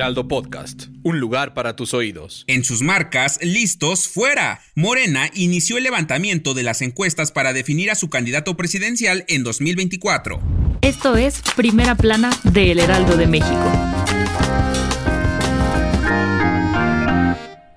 Heraldo Podcast, un lugar para tus oídos. En sus marcas, listos, fuera. Morena inició el levantamiento de las encuestas para definir a su candidato presidencial en 2024. Esto es Primera Plana de El Heraldo de México.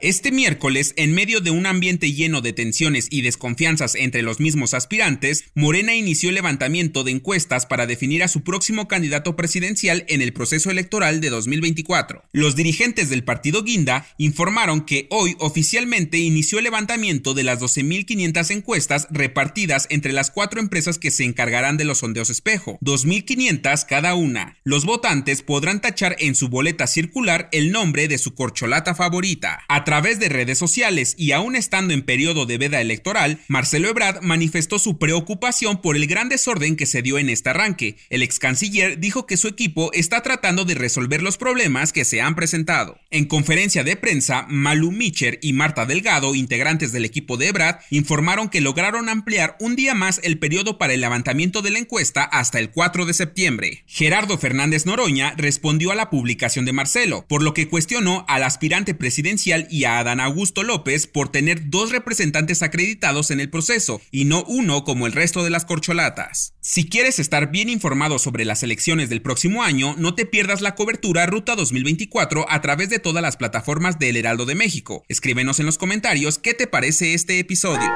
Este miércoles, en medio de un ambiente lleno de tensiones y desconfianzas entre los mismos aspirantes, Morena inició el levantamiento de encuestas para definir a su próximo candidato presidencial en el proceso electoral de 2024. Los dirigentes del partido Guinda informaron que hoy oficialmente inició el levantamiento de las 12.500 encuestas repartidas entre las cuatro empresas que se encargarán de los sondeos espejo, 2.500 cada una. Los votantes podrán tachar en su boleta circular el nombre de su corcholata favorita. Través de redes sociales y aún estando en periodo de veda electoral, Marcelo Ebrard manifestó su preocupación por el gran desorden que se dio en este arranque. El ex canciller dijo que su equipo está tratando de resolver los problemas que se han presentado. En conferencia de prensa, Malu Micher y Marta Delgado, integrantes del equipo de Ebrard, informaron que lograron ampliar un día más el periodo para el levantamiento de la encuesta hasta el 4 de septiembre. Gerardo Fernández Noroña respondió a la publicación de Marcelo, por lo que cuestionó al aspirante presidencial y a Adán Augusto López por tener dos representantes acreditados en el proceso y no uno como el resto de las corcholatas. Si quieres estar bien informado sobre las elecciones del próximo año, no te pierdas la cobertura Ruta 2024 a través de todas las plataformas del Heraldo de México. Escríbenos en los comentarios qué te parece este episodio.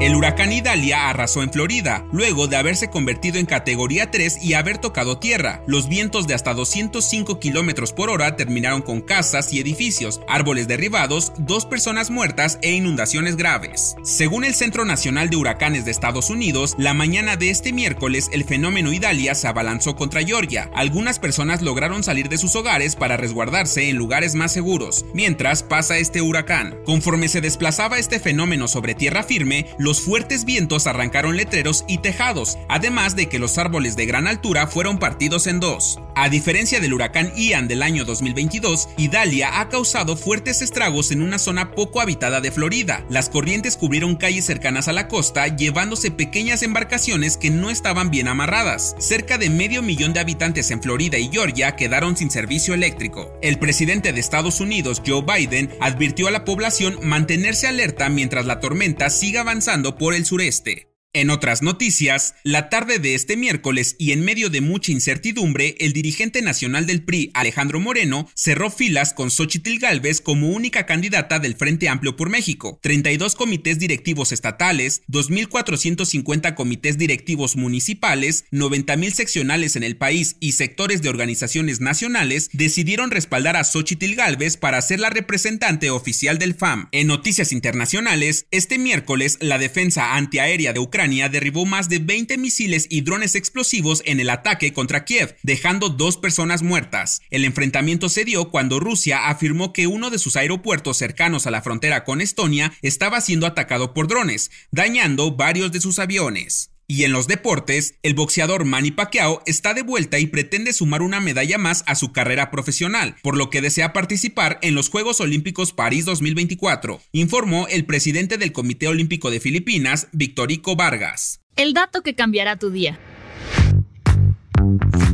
El huracán Idalia arrasó en Florida, luego de haberse convertido en categoría 3 y haber tocado tierra. Los vientos de hasta 205 kilómetros por hora terminaron con casas y edificios, árboles derribados, dos personas muertas e inundaciones graves. Según el Centro Nacional de Huracanes de Estados Unidos, la mañana de este miércoles el fenómeno Idalia se abalanzó contra Georgia. Algunas personas lograron salir de sus hogares para resguardarse en lugares más seguros, mientras pasa este huracán. Conforme se desplazaba este fenómeno sobre tierra firme, los fuertes vientos arrancaron letreros y tejados, además de que los árboles de gran altura fueron partidos en dos. A diferencia del huracán Ian del año 2022, Idalia ha causado fuertes estragos en una zona poco habitada de Florida. Las corrientes cubrieron calles cercanas a la costa, llevándose pequeñas embarcaciones que no estaban bien amarradas. Cerca de medio millón de habitantes en Florida y Georgia quedaron sin servicio eléctrico. El presidente de Estados Unidos, Joe Biden, advirtió a la población mantenerse alerta mientras la tormenta siga avanzando por el sureste. En otras noticias, la tarde de este miércoles y en medio de mucha incertidumbre, el dirigente nacional del PRI, Alejandro Moreno, cerró filas con Xochitl Gálvez como única candidata del Frente Amplio por México. 32 comités directivos estatales, 2.450 comités directivos municipales, 90.000 seccionales en el país y sectores de organizaciones nacionales decidieron respaldar a Xochitl Gálvez para ser la representante oficial del FAM. En noticias internacionales, este miércoles la defensa antiaérea de Ucrania Ucrania derribó más de 20 misiles y drones explosivos en el ataque contra Kiev, dejando dos personas muertas. El enfrentamiento se dio cuando Rusia afirmó que uno de sus aeropuertos cercanos a la frontera con Estonia estaba siendo atacado por drones, dañando varios de sus aviones. Y en los deportes, el boxeador Manny Pacquiao está de vuelta y pretende sumar una medalla más a su carrera profesional, por lo que desea participar en los Juegos Olímpicos París 2024, informó el presidente del Comité Olímpico de Filipinas, Victorico Vargas. El dato que cambiará tu día.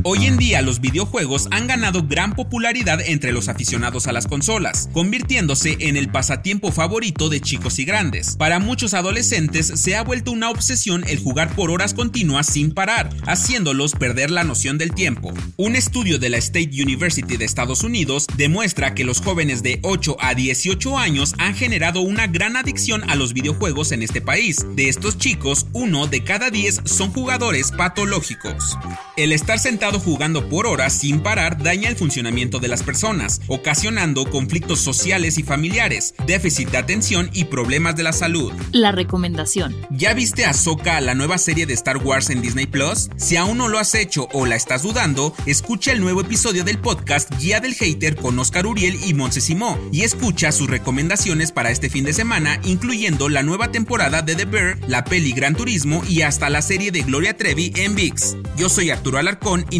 Hoy en día los videojuegos han ganado gran popularidad entre los aficionados a las consolas, convirtiéndose en el pasatiempo favorito de chicos y grandes. Para muchos adolescentes se ha vuelto una obsesión el jugar por horas continuas sin parar, haciéndolos perder la noción del tiempo. Un estudio de la State University de Estados Unidos demuestra que los jóvenes de 8 a 18 años han generado una gran adicción a los videojuegos en este país. De estos chicos, uno de cada 10 son jugadores patológicos. El estar sentado jugando por horas sin parar daña el funcionamiento de las personas, ocasionando conflictos sociales y familiares, déficit de atención y problemas de la salud. La recomendación. ¿Ya viste a Ahsoka, la nueva serie de Star Wars en Disney Plus? Si aún no lo has hecho o la estás dudando, escucha el nuevo episodio del podcast Guía del Hater con Oscar Uriel y Montse Simó y escucha sus recomendaciones para este fin de semana, incluyendo la nueva temporada de The Bear, la peli Gran Turismo y hasta la serie de Gloria Trevi en VIX. Yo soy Arturo Alarcón y